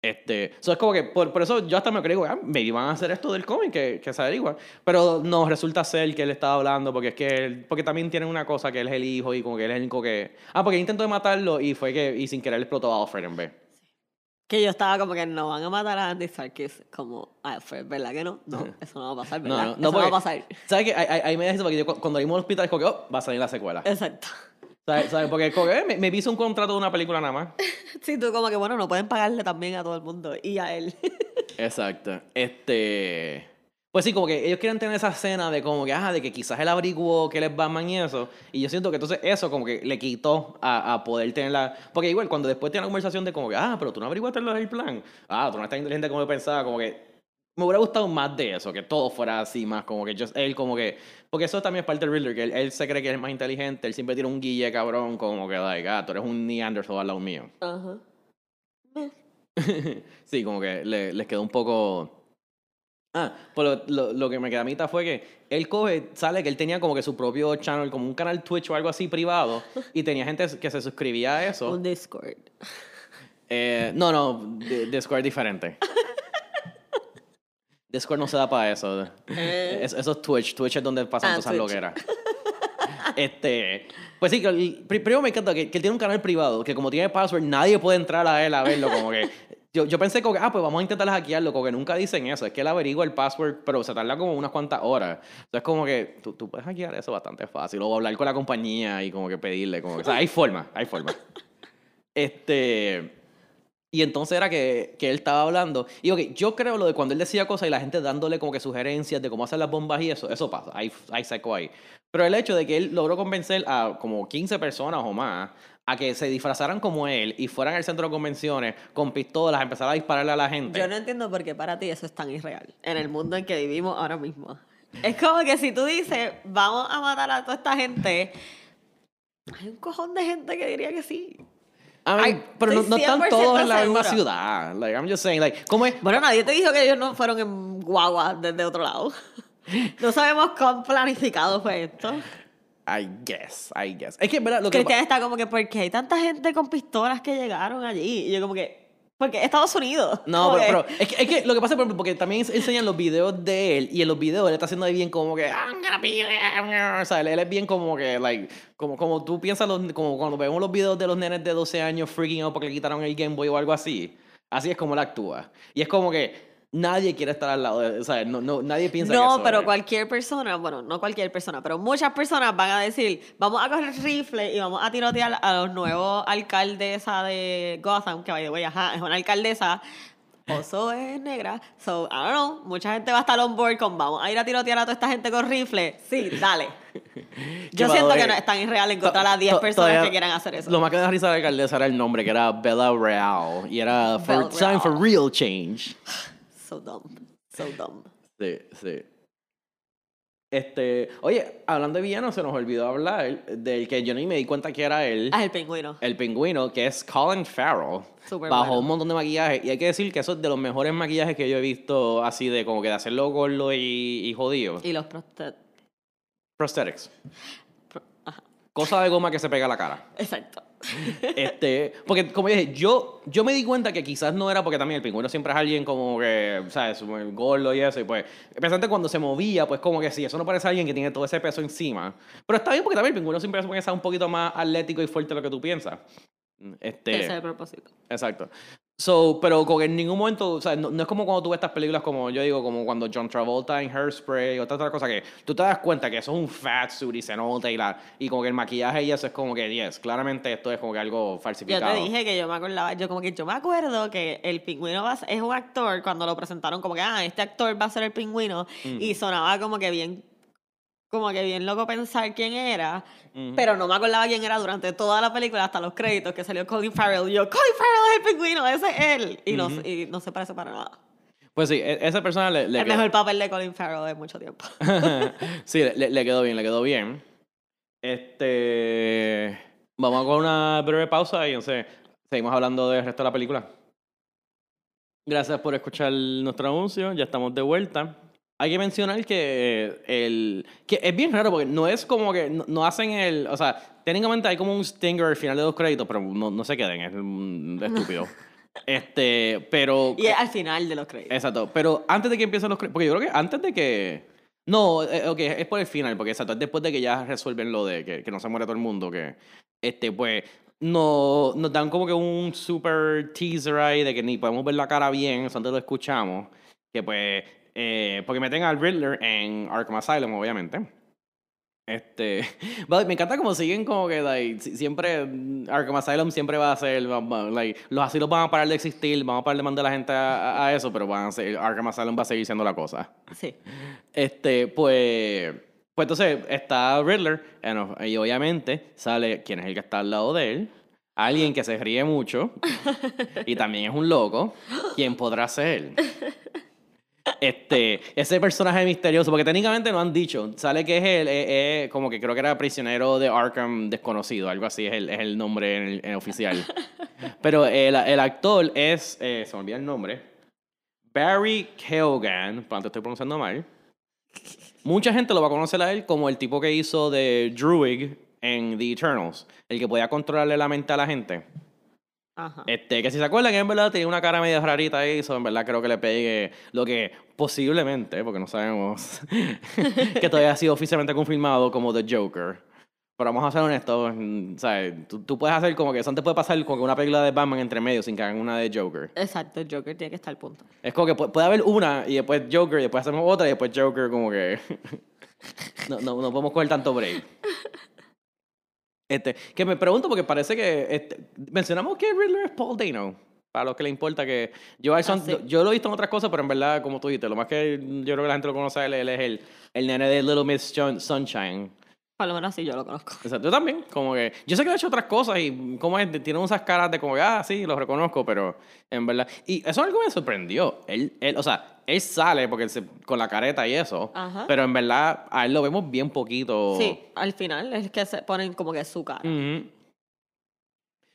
Este, so es como que por, por eso yo hasta me creo, ah, me iban a hacer esto del cómic que, que se averigua. Pero no, resulta ser que él estaba hablando porque es que él, porque también tienen una cosa que él es el hijo y como que él es el único que. Ah, porque él intentó de matarlo y fue que, y sin querer explotó a Alfred en vez. Que yo estaba como que no van a matar a Andy Serkis como Alfred, ¿verdad que no? No, eso no va a pasar, No, ¿verdad? no, no, eso no va a porque- pasar. ¿Sabes qué? Ahí, ahí- me eso porque yo cu- cuando vimos el hospital es como que, oh, va a salir la secuela. Exacto. ¿Sabes? ¿Sabes? Porque eh, me, me hizo un contrato de una película nada más. Sí, tú como que, bueno, no pueden pagarle también a todo el mundo y a él. Exacto. Este. Pues sí, como que ellos quieren tener esa escena de como que, ah, de que quizás él averiguó que él es Batman y eso. Y yo siento que entonces eso como que le quitó a, a poder tener la... Porque igual, cuando después tiene la conversación de como que, ah, pero tú no averiguaste del plan. Ah, tú no estás inteligente como yo pensaba. Como que me hubiera gustado más de eso, que todo fuera así, más como que just él como que... Porque eso también es parte del Riddler, que él, él se cree que es más inteligente, él siempre tiene un guille cabrón, como que, like, ah, tú eres un Neanderthal al lado mío. Ajá. sí, como que le, les quedó un poco... Ah, pues lo, lo, lo que me queda a mitad fue que él coge, sale que él tenía como que su propio channel, como un canal Twitch o algo así privado, y tenía gente que se suscribía a eso. Un Discord. Eh, no, no, Discord diferente. Discord no se da para eso. Eh. Es- eso es Twitch. Twitch es donde pasan Ah, todas esas loqueras. Este, pues sí, el- primero me encanta que, que él tiene un canal privado, que como tiene password, nadie puede entrar a él a verlo, como que... Yo, yo pensé como que, ah, pues vamos a intentar hackearlo, como que nunca dicen eso, es que él averigua el password, pero se tarda como unas cuantas horas. Entonces como que tú, tú puedes hackear eso bastante fácil, o hablar con la compañía y como que pedirle, como que, o sea, hay forma, hay forma. Este... Y entonces era que, que él estaba hablando. Y ok, yo creo lo de cuando él decía cosas y la gente dándole como que sugerencias de cómo hacer las bombas y eso, eso pasa, hay, hay seco ahí. Pero el hecho de que él logró convencer a como 15 personas o más a que se disfrazaran como él y fueran al centro de convenciones con pistolas, empezar a dispararle a la gente. Yo no entiendo por qué para ti eso es tan irreal en el mundo en que vivimos ahora mismo. Es como que si tú dices, vamos a matar a toda esta gente, hay un cojón de gente que diría que sí. I mean, pero no, no están 100% todos en la misma ciudad. Like, I'm just saying, like, ¿cómo es? Bueno, nadie te dijo que ellos no fueron en guagua desde otro lado. No sabemos cuán planificado fue esto. I guess, I guess. Es que, ¿verdad? Lo que Cristian está como que, ¿por qué hay tanta gente con pistolas que llegaron allí? Y yo como que, porque Estados Unidos. No, pero, es, que, es que lo que pasa, por ejemplo, porque también enseñan los videos de él y en los videos él está haciendo ahí bien como que, "I'm gonna be there". o sea, él, él es bien como que, like, como, como tú piensas, los, como cuando vemos los videos de los nenes de 12 años freaking out porque le quitaron el Game Boy o algo así. Así es como él actúa. Y es como que nadie quiere estar al lado de, o sea, no, no, nadie piensa que No, eso pero cualquier persona, bueno, no cualquier persona, pero muchas personas van a decir, vamos a coger rifle y vamos a tirotear a los nuevos alcaldesa de Gotham, que the way, ajá, es una alcaldesa, Oso es negra, so, I don't know, mucha gente va a estar on board con, vamos a ir a tirotear a toda esta gente con rifle, sí, dale. Yo siento que no es tan irreal encontrar a 10 To- personas que quieran hacer eso. Lo más que da risa de la alcaldesa era el nombre, que era Bella Real. Y era for, time for real change. So dumb, so dumb. Sí, sí. Este, oye, hablando de villano, se nos olvidó hablar del que yo ni me di cuenta que era él, Ah, el pingüino. el pingüino, que es Colin Farrell. Súper bajo bueno. un montón de maquillaje. Y hay que decir que eso es de los mejores maquillajes que yo he visto, así de como que de hacerlo gordo y, y jodido. Y los. Prosthetics. pro- Ajá, Cosa de goma que se pega a la cara. exacto. Este, porque como dije, yo, yo me di cuenta que quizás no era porque también el pingüino siempre es alguien como que, ¿sabes? Gordo y eso. Y pues, especialmente cuando se movía, pues como que sí, eso no parece alguien que tiene todo ese peso encima. Pero está bien porque también el pingüino siempre estar un poquito más atlético y fuerte de lo que tú piensas. Este, Ese es el propósito. Exacto. So, pero con en ningún momento, o sea, no, no es como cuando tú ves estas películas como yo digo, como cuando John Travolta en Hairspray o otra, otra cosa que tú te das cuenta que eso es un fat suit y se nota y, la, y como que el maquillaje y eso es como que, yes, claramente esto es como que algo Yo falsificado. te dije que yo me acordaba, yo como que yo me acuerdo que el pingüino va a es un actor cuando lo presentaron como que, ah, este actor va a ser el pingüino Mm. y sonaba como que bien, como que bien loco pensar quién era, Ujú. pero no me acordaba quién era durante toda la película hasta los créditos que salió Colin Farrell. Yo, Colin Farrell es el pingüino, ese es él. Y, no, Ujú. y no se parece para nada. Pues sí, e- esa persona le, le el quedó- mejor papel de Colin Farrell de mucho tiempo. sí, le, le quedó bien, le quedó bien. Este. Vamos con una breve pausa y entonces seguimos hablando del resto de la película. Gracias por escuchar nuestro anuncio, ya estamos de vuelta. Hay que mencionar que el que es bien raro porque no es como que no, no hacen el, o sea, técnicamente hay como un stinger al final de los créditos, pero no, no se queden, es estúpido. este, pero Y es al final de los créditos. Exacto, pero antes de que empiecen los créditos, porque yo creo que antes de que... No, eh, ok, es por el final, porque exacto, es después de que ya resuelven lo de que, que no se muere todo el mundo, que, este, pues, no, nos dan como que un super teaser ahí de que ni podemos ver la cara bien, eso antes lo escuchamos, que pues, eh, porque meten al Riddler en Arkham Asylum, obviamente. Este, but me encanta como siguen como que like, si- siempre Arkham Asylum siempre va a ser like, los asilos van a parar de existir, van a parar de mandar a la gente a, a- eso, pero van a ser, Arkham Asylum va a seguir siendo la cosa. Sí. Este, pues, pues entonces está Riddler y obviamente sale quién es el que está al lado de él, alguien que se ríe mucho y también es un loco, ¿quién podrá ser? Este, ese personaje misterioso, porque técnicamente no han dicho, sale que es el, es- es como que creo que era prisionero de Arkham desconocido, algo así es el, es el nombre en el- en oficial. Pero el, el actor es, eh, se me olvida el nombre, Barry Keoghan, pronto estoy pronunciando mal. Mucha gente lo va a conocer a él como el tipo que hizo de Druid en The Eternals, el que podía controlarle la mente a la gente. Ajá. Este, que si se acuerdan, que en verdad tenía una cara medio rarita ahí, eso en verdad creo que le pegue lo que posiblemente, porque no sabemos, que todavía ha sido oficialmente confirmado como The Joker. Pero vamos a ser honestos, mm, ¿sabes? Tú, tú puedes hacer como que eso te puede pasar con una película de Batman entre medio sin que hagan una de Joker. Exacto, Joker tiene que estar al punto. Es como que pu- puede haber una y después Joker y después hacemos otra y después Joker como que... no, no, no podemos coger tanto break. Este, que me pregunto porque parece que este, mencionamos que Riddler es Paul Dano. Para los que le importa que yo, sí. yo lo he visto en otras cosas, pero en verdad, como tú dijiste, lo más que yo creo que la gente lo conoce él, él es el, el nene de Little Miss Sun- Sunshine. Por lo menos así yo lo conozco. Exacto, yo también, como que, yo sé que ha hecho otras cosas y como es, tiene esas caras de como que, ah, sí, los reconozco, pero en verdad, y eso es algo que me sorprendió, él, él o sea, él sale porque él se- con la careta y eso, Ajá. pero en verdad a él lo vemos bien poquito. Sí, al final es que se ponen como que su cara. Ujú.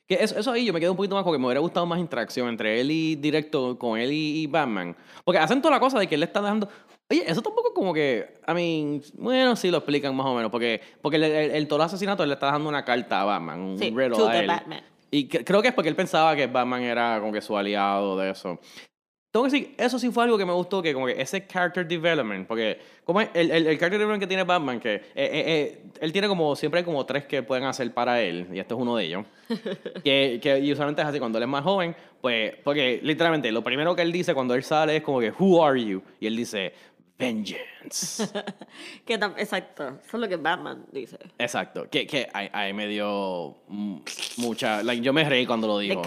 Que eso, eso ahí yo me quedo un poquito más porque me hubiera gustado más interacción entre él y directo con él y, y Batman. Porque hacen toda la cosa de que él le está dando. Oye, eso tampoco como que. I mean, bueno, sí lo explican más o menos. Porque, porque el, el, el todo asesinato le está dando una carta a Batman, un Sí, riddle to a the él. Batman. Y que- creo que es porque él pensaba que Batman era como que su aliado de eso. Tengo que decir, eso sí fue algo que me gustó, que como que ese character development, porque como el, el, el character development que tiene Batman, que eh, eh, eh, él tiene como, siempre hay como tres que pueden hacer para él, y este es uno de ellos, que, que y usualmente es así, cuando él es más joven, pues, porque literalmente lo primero que él dice cuando él sale es como que, who are you? Y él dice, vengeance. Que Exacto, eso es lo que Batman dice. Exacto, que, que ahí, me dio mm, mucha, like, yo me reí cuando lo dijo.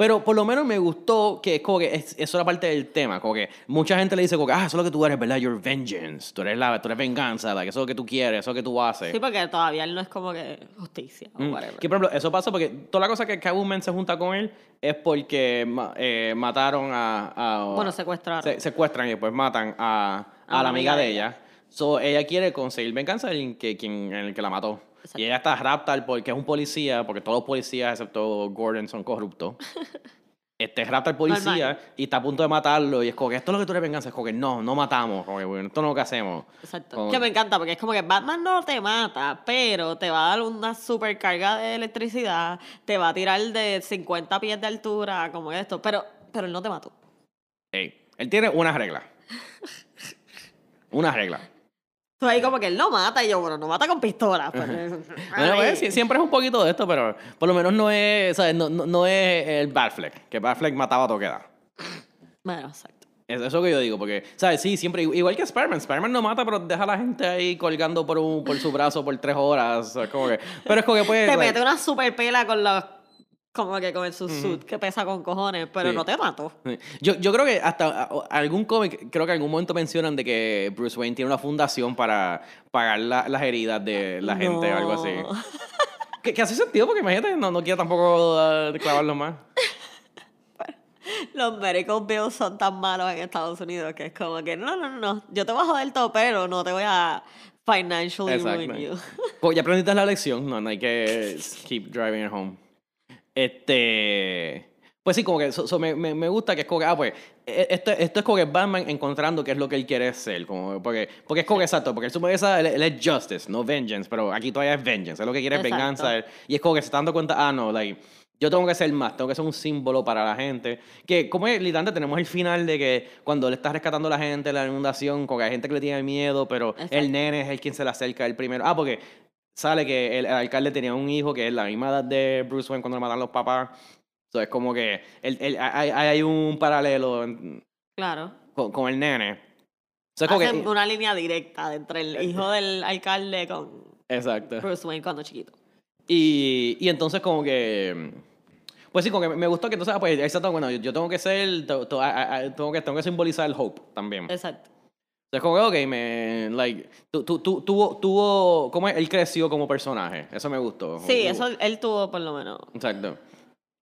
Pero por lo menos me gustó que es como que es, eso es la parte del tema. Como que mucha gente le dice como que, ah, eso es lo que tú eres, ¿verdad? Your vengeance. Tú eres, la, tú eres venganza, like, eso es lo que tú quieres, eso es lo que tú haces. Sí, porque todavía él no es como que justicia o Mm. whatever. Que por ejemplo, eso pasa porque toda la cosa que Catwoman se junta con él es porque eh, mataron a, a- Bueno, secuestraron. se- secuestran y después matan a, a, la amiga de ella. So, ella quiere conseguir venganza en, que, quien, en el que la mató. Exacto. Y ella está rapta porque es un policía, porque todos los policías, excepto Gordon, son corruptos. Este rapta al policía Normal. y está a punto de matarlo. Y es como que esto es lo que tú eres venganza. Es como que no, no matamos. Como que bueno, esto no es lo que hacemos. Exacto. Como- Que me encanta porque es como que Batman no te mata, pero te va a dar una super carga de electricidad, te va a tirar de 50 pies de altura, como esto, pero, pero él no te mató. Ey, él tiene una regla. Una regla. Tú ahí como que él no mata, y yo, bueno, no mata con pistola. pues, Bueno, pues, siempre es un poquito de esto, pero por lo menos no es, ¿sabes? No, no, no es el Batfleck, que Batfleck mataba a toqueda. Bueno, exacto. Es eso es lo que yo digo, porque, ¿sabes? Sí, siempre, igual que Spider-Man. Spider-Man no mata, pero deja a la gente ahí colgando por, un, por su brazo por tres horas. como que- pero es como que puede... Te like, mete una super pela con los. Como que con el suit que pesa con cojones, pero Sí. no te mató. Yo, yo creo que hasta algún cómic, creo que en algún momento mencionan de que Bruce Wayne tiene una fundación para pagar la- las heridas de la gente o algo así. Que, que hace sentido, porque imagínate, no, no quiero tampoco clavarlo más. Los medical bills son tan malos en Estados Unidos que es como que no, no, no, no. Yo te voy a joder todo, pero no te voy a financially ruin you. Pues ya aprendiste la lección, no, no hay que keep driving it home. Este. Pues sí, como que eso me, me, me gusta que es como que, ah, pues, e- esto, esto es como que Batman encontrando qué es lo que él quiere ser. Como, porque, porque es como que exacto, porque él esa- él, él es justice, no vengeance, pero aquí todavía es vengeance, es lo que quiere es venganza. él- y es como que se está dando cuenta, ah, no, like, yo tengo que ser más, tengo que ser un símbolo para la gente. Que, como es, literalmente, tenemos el final de que cuando él está rescatando a la gente, la inundación, como que hay gente que le tiene miedo, pero Exacto. el nene es el quien se le acerca el primero. Ah, porque sale que el, el alcalde tenía un hijo que es la misma edad de Bruce Wayne cuando le matan los papás. So, es como que el, el- hay, hay un paralelo en- Claro. con, con el nene. So, es como Hacen que- una línea directa entre el hijo del alcalde con exacto. Bruce Wayne cuando chiquito. Y, y entonces como que... Pues sí, como que me- gustó que entonces, ah, pues, exacto, bueno, yo, yo tengo que ser, to- to- a- a- a- tengo que, tengo que simbolizar el hope también. Exacto. Entonces como que, ok, me, like, tu, tu, tu- tuvo, tuvo, ¿cómo es? Él creció como personaje, eso me gustó. Sí, eso él tuvo por lo menos. Exacto.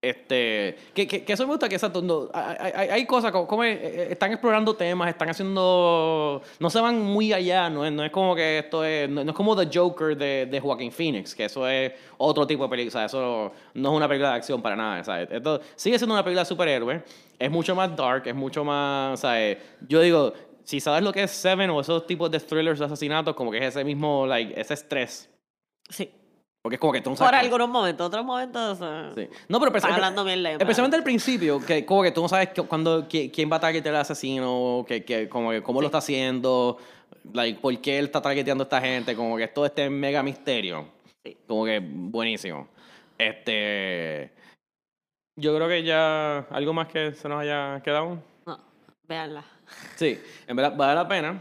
Este, que, que, que eso me gusta que exacto, no, hay, hay- hay cosas como, como, eh, están explorando temas, están haciendo, no se van muy allá, no es, no es como que esto es, no, no es como The Joker de, de Joaquin Phoenix, que eso es otro tipo de película, o sea, eso no es una película de acción para nada, ¿sabes? Esto sigue siendo una película de superhéroe, es mucho más dark, es mucho más, ¿sabes? Yo digo, si sabes lo que es Seven o esos tipos de thrillers de asesinatos, como que es ese mismo, like, ese estrés, Sí. porque es como que tú no sabes Por algunos momentos, otros momentos. eh, Sí. No, pero hablando mierda, en Especialmente al principio, que como que tú no sabes qui- quién va a targetear al asesino, que, que, como que cómo lo Sí. está haciendo, like, por qué él está targeteando a esta gente, como que es todo este mega misterio. Sí. Como que buenísimo. Este. Yo creo que ya. ¿Algo más que se nos haya quedado? No, véanla. Sí, en verdad vale la pena.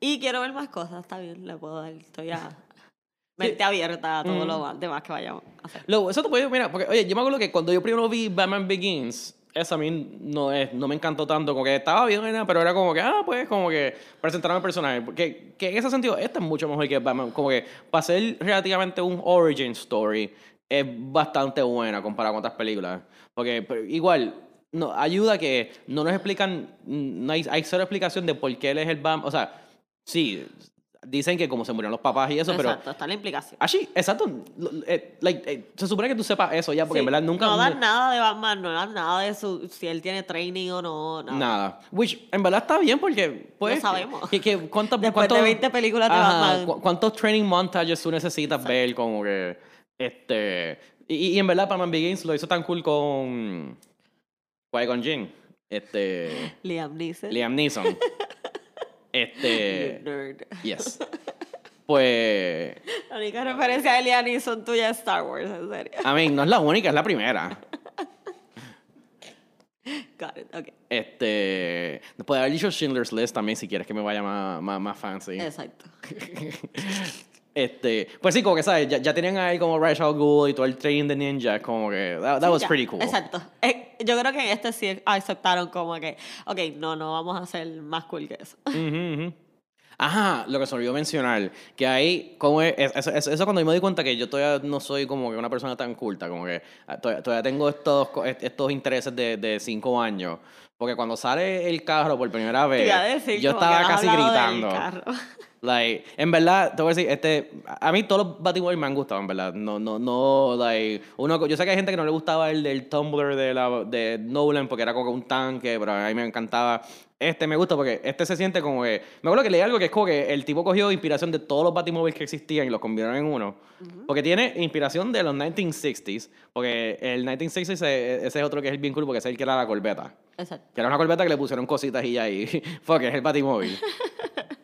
Y quiero ver más cosas, está bien, le puedo dar. Estoy a mente abierta a todo Mm. lo demás que vayamos a hacer. Luego, eso te puede, mira, porque, oye, yo me acuerdo que cuando yo primero vi Batman Begins, esa a mí no, es, no me encantó tanto, como que estaba bien, pero era como que, ah, pues, como que presentaron el personaje. Porque que en ese sentido, esta es mucho mejor que Batman. Como que para ser relativamente un origin story, es bastante buena comparado con otras películas. Porque pero igual, no, ayuda que no nos explican, no hay, hay cero explicación de por qué él es el Batman. O sea, sí, dicen que como se murieron los papás y eso, pero Exacto, está la implicación. Así, exacto. lo- eh, like, eh, se supone que tú sepas eso ya, porque Sí, en verdad nunca. No dan nada de Batman, no dan nada de su, si él tiene training o no. Nada. Nada. Which, en verdad está bien porque. Pues, Lo sabemos. Que, que, ¿cuántas- Después cuántos- de 20 películas de Ajá, Batman. cu- ¿Cuántos training montages tú necesitas ver? Como que. Este. Y, y en verdad, Batman Begins lo hizo tan cool con. Qui-Gon Jinn. Este. Liam Neeson. Liam Neeson. este. You nerd. Yes. Pues. La única referencia de Liam Neeson tuya es Star Wars, en serio. I mean, no es la única, es la primera. Got it, ok. Este. Puede haber dicho Schindler's List también si quieres que me vaya más, más, más fancy. Exacto. Este, pues sí, como que, ¿sabes? Ya, ya tenían ahí como Ra's al Ghul y todo el training de ninja, como que, that, that was Ya, pretty cool. Exacto. Eh, yo creo que en este sí aceptaron como que, ok, no, no vamos a hacer más cool que eso. Ujú, ujú. Ajá, lo que se olvidó mencionar, que ahí, como es, es- eso, eso- eso cuando yo me di cuenta que yo todavía no soy como que una persona tan culta, como que ah, todavía, todavía tengo estos, estos intereses de, de cinco años, porque cuando sale el carro por primera vez, decir, yo estaba casi gritando. Like, en verdad, te voy a decir, este, a mí todos los Batmobile me han gustado, en verdad. No, no, no, like, uno, yo sé que hay gente que no le gustaba el del Tumblr de, la, de Nolan porque era como un tanque, pero a mí me encantaba. Este me gusta porque este se siente como que, me acuerdo que leí algo que es como que el tipo cogió inspiración de todos los Batmobiles que existían y los combinaron en uno. Porque tiene inspiración de los 1960s, porque el 1960s ese, ese es otro que es bien cool porque es el que era la corbeta. Exacto. Que era una corbeta que le pusieron cositas y ya, y fuck, es el batimóvil.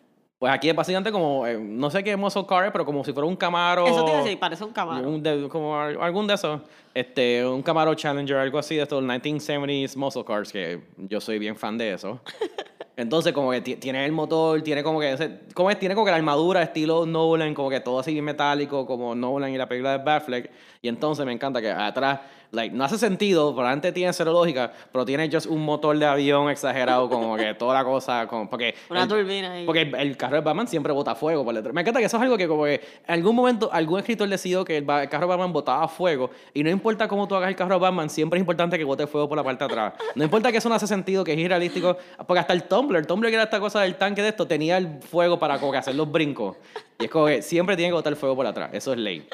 pues aquí es básicamente como, eh, no sé qué muscle car es, pero como si fuera un Camaro. Eso te iba a decir, parece un Camaro. un de- como al- algún de esos. Este, un Camaro Challenger, algo así de estos 1970s muscle cars, que yo soy bien fan de eso. Entonces, como que ti- tiene el motor, tiene como que ese, como es, tiene como que la armadura estilo Nolan, como que todo así metálico, como Nolan y la película de Batfleck. Y entonces me encanta que atrás, like, no hace sentido, antes tiene cero lógica, pero tiene just un motor de avión exagerado, como que toda la cosa, como, porque... Una el- turbina ahí. Porque el, el carro de Batman siempre bota fuego por detrás. Me encanta que eso es algo que como que en algún momento algún escritor decidió que el, el carro de Batman botaba fuego y no importa cómo tú hagas el carro de Batman, siempre es importante que bote fuego por la parte de atrás. No importa que eso no hace sentido, que es irrealístico, porque hasta el Tumblr, el Tumblr que era esta cosa del tanque de esto, tenía el fuego para como que hacer los brincos. Y es como que siempre tiene que botar fuego por atrás, eso es ley.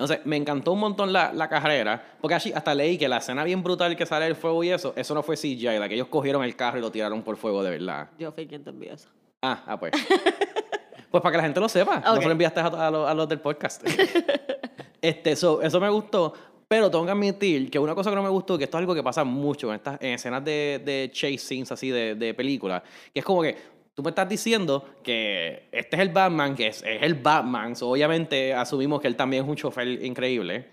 Entonces, me encantó un montón la, la carrera, porque así hasta leí que la escena bien brutal que sale el fuego y eso, eso no fue CGI, la que ellos cogieron el carro y lo tiraron por fuego de verdad. Yo fui quien te envió eso. Ah, ah, pues. pues para que la gente lo sepa. No Ok. se lo enviaste a, a los, a los del podcast. este, so, eso me gustó. Pero tengo que admitir que una cosa que no me gustó, que esto es algo que pasa mucho en estas en escenas de, de chase scenes así de, de películas, que es como que tú me estás diciendo que este es el Batman, que es, es el Batman, so, obviamente asumimos que él también es un chofer increíble.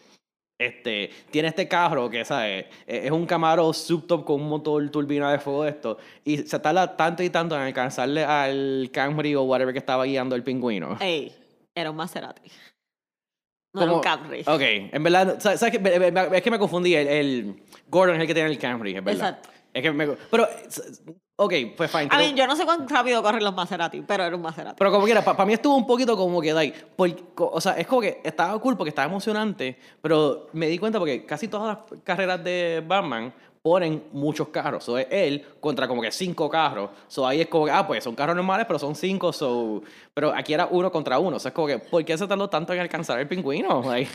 Este, tiene este carro que, ¿sabes? Es es un Camaro subtop con un motor turbina de fuego de esto. Y se tarda tanto y tanto en alcanzarle al Camry o whatever que estaba guiando el pingüino. Ey, era un Maserati. No era un Camry. Ok, en verdad, ¿sabes, es que me confundí. El, el Gordon es el que tiene el Camry, es verdad. Exacto. Es que me, pero, ok, pues fine. A mí, yo no sé cuán rápido corren los Maserati, pero era un Maserati. Pero como quiera, para mí estuvo un poquito como que, like, por- o sea, es como que estaba cool porque estaba emocionante, pero me di cuenta porque casi todas las carreras de Batman ponen muchos carros. So, es él contra como que cinco carros. So, ahí es como que, ah, pues son carros normales, pero son cinco. So, pero aquí era uno contra uno. O sea, es como que, ¿por qué se tardó tanto en alcanzar el pingüino? Like,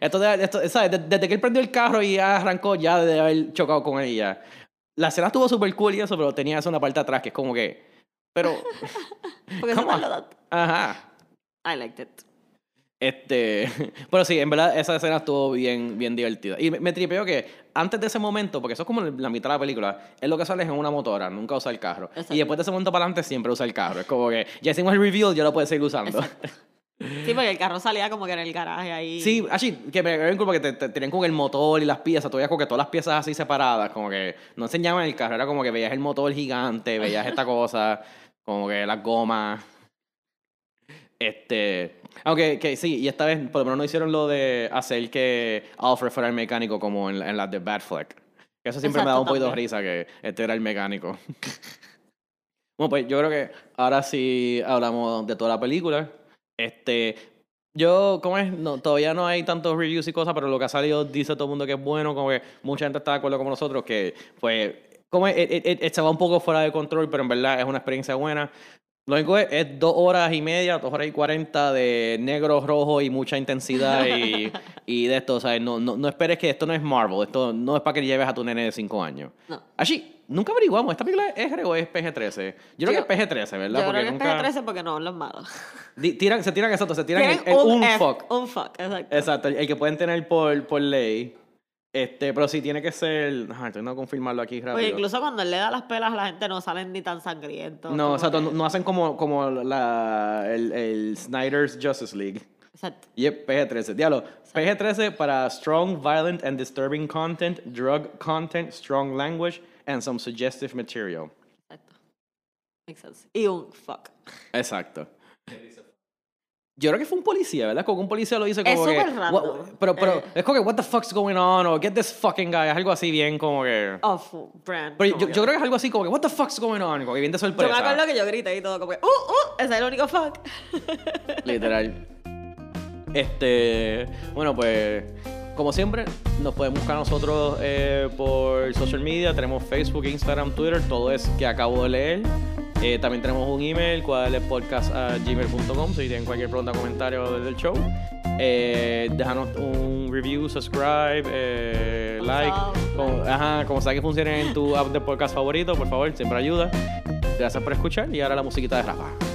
esto, de- esto, ¿sabes? Desde, que él prendió el carro y ya arrancó, ya de haber chocado con él ya. La escena estuvo súper cool y eso, pero tenía eso en la parte atrás que es como que, pero, Porque se ajá. I liked it. Este, pero sí, en verdad esa escena estuvo bien, bien divertida. Y me, me tripeo que antes de ese momento, porque eso es como la mitad de la película, es lo que sale en una motora, nunca usa el carro. Exacto. Y después de ese momento para adelante siempre usa el carro. Es como que ya hicimos el reveal, ya lo puedes seguir usando. Sí, porque el carro salía como que en el garaje ahí. Sí, así, que me ven como que te, te- tenían con el motor y las piezas, todavía como que todas las piezas así separadas, como que no enseñaban el carro, era como que veías el motor gigante, veías esta cosa, como que las gomas. Este, aunque que sí, y esta vez por lo menos no hicieron lo de hacer que Alfred fuera el mecánico como en, la- en las de Batfleck. Que eso siempre me da un poquito de risa que este era el mecánico. bueno, pues yo creo que ahora sí hablamos de toda la película. Este, yo, ¿cómo es? No, todavía no hay tantos reviews y cosas, pero lo que ha salido dice todo el mundo que es bueno, como que mucha gente está de acuerdo con nosotros, que pues, como es, It- it- it se va un poco fuera de control, pero en verdad es una experiencia buena. Lo único es, es dos horas y media, dos horas y cuarenta de negro, rojo y mucha intensidad y, y de esto, o sea, no, no, no esperes que esto no es Marvel, esto no es para que lleves a tu nene de 5 años. No. Así, nunca averiguamos, ¿esta película es R o es PG-13? Yo creo Yo- que es PG-13, ¿verdad? Yo Porque creo que nunca- es PG-13 porque no hablan malo. Tiran, se tiran exacto, se tiran Tienen el- el un, F- fuck. Un fuck, exacto. Exacto, el que pueden tener por, por ley. Este, pero sí tiene que ser. Ajá, estoy no confirmarlo aquí rápido. Oye, incluso cuando él le da las pelas a la gente no salen ni tan sangrientos. no, como exacto, que- no, no hacen como, como la, el, el Snyder's Justice League. Exacto. Y es PG-13. Diablo, PG-13 para strong, violent and disturbing content, drug content, strong language, and some suggestive material. Exacto. Makes sense. Y un fuck. Exacto. Yo creo que fue un policía, ¿verdad? Como que un policía lo dice Es como que... súper random. "What- pero, pero Eh. es como que, what the fuck's going on? O get this fucking guy. Es algo así bien como que... Awful brand. Pero yo, que- yo creo que es algo así como que, what the fuck's going on? Como que bien de Yo sorpresa. me acuerdo que yo grité y todo, como que, uh, uh, ese es el único fuck. Literal. Este, bueno, pues, como siempre, nos pueden buscar nosotros eh, por social media. Tenemos Facebook, Instagram, Twitter, todo es que acabo de leer. Eh, también tenemos un email, podcast.gmail.com, si tienen cualquier pregunta o comentario del show. Eh, déjanos un review, subscribe, eh, like. Como, ajá, como sea que funcione en tu app de podcast favorito, por favor, siempre ayuda. Gracias por escuchar y ahora la musiquita de Rafa.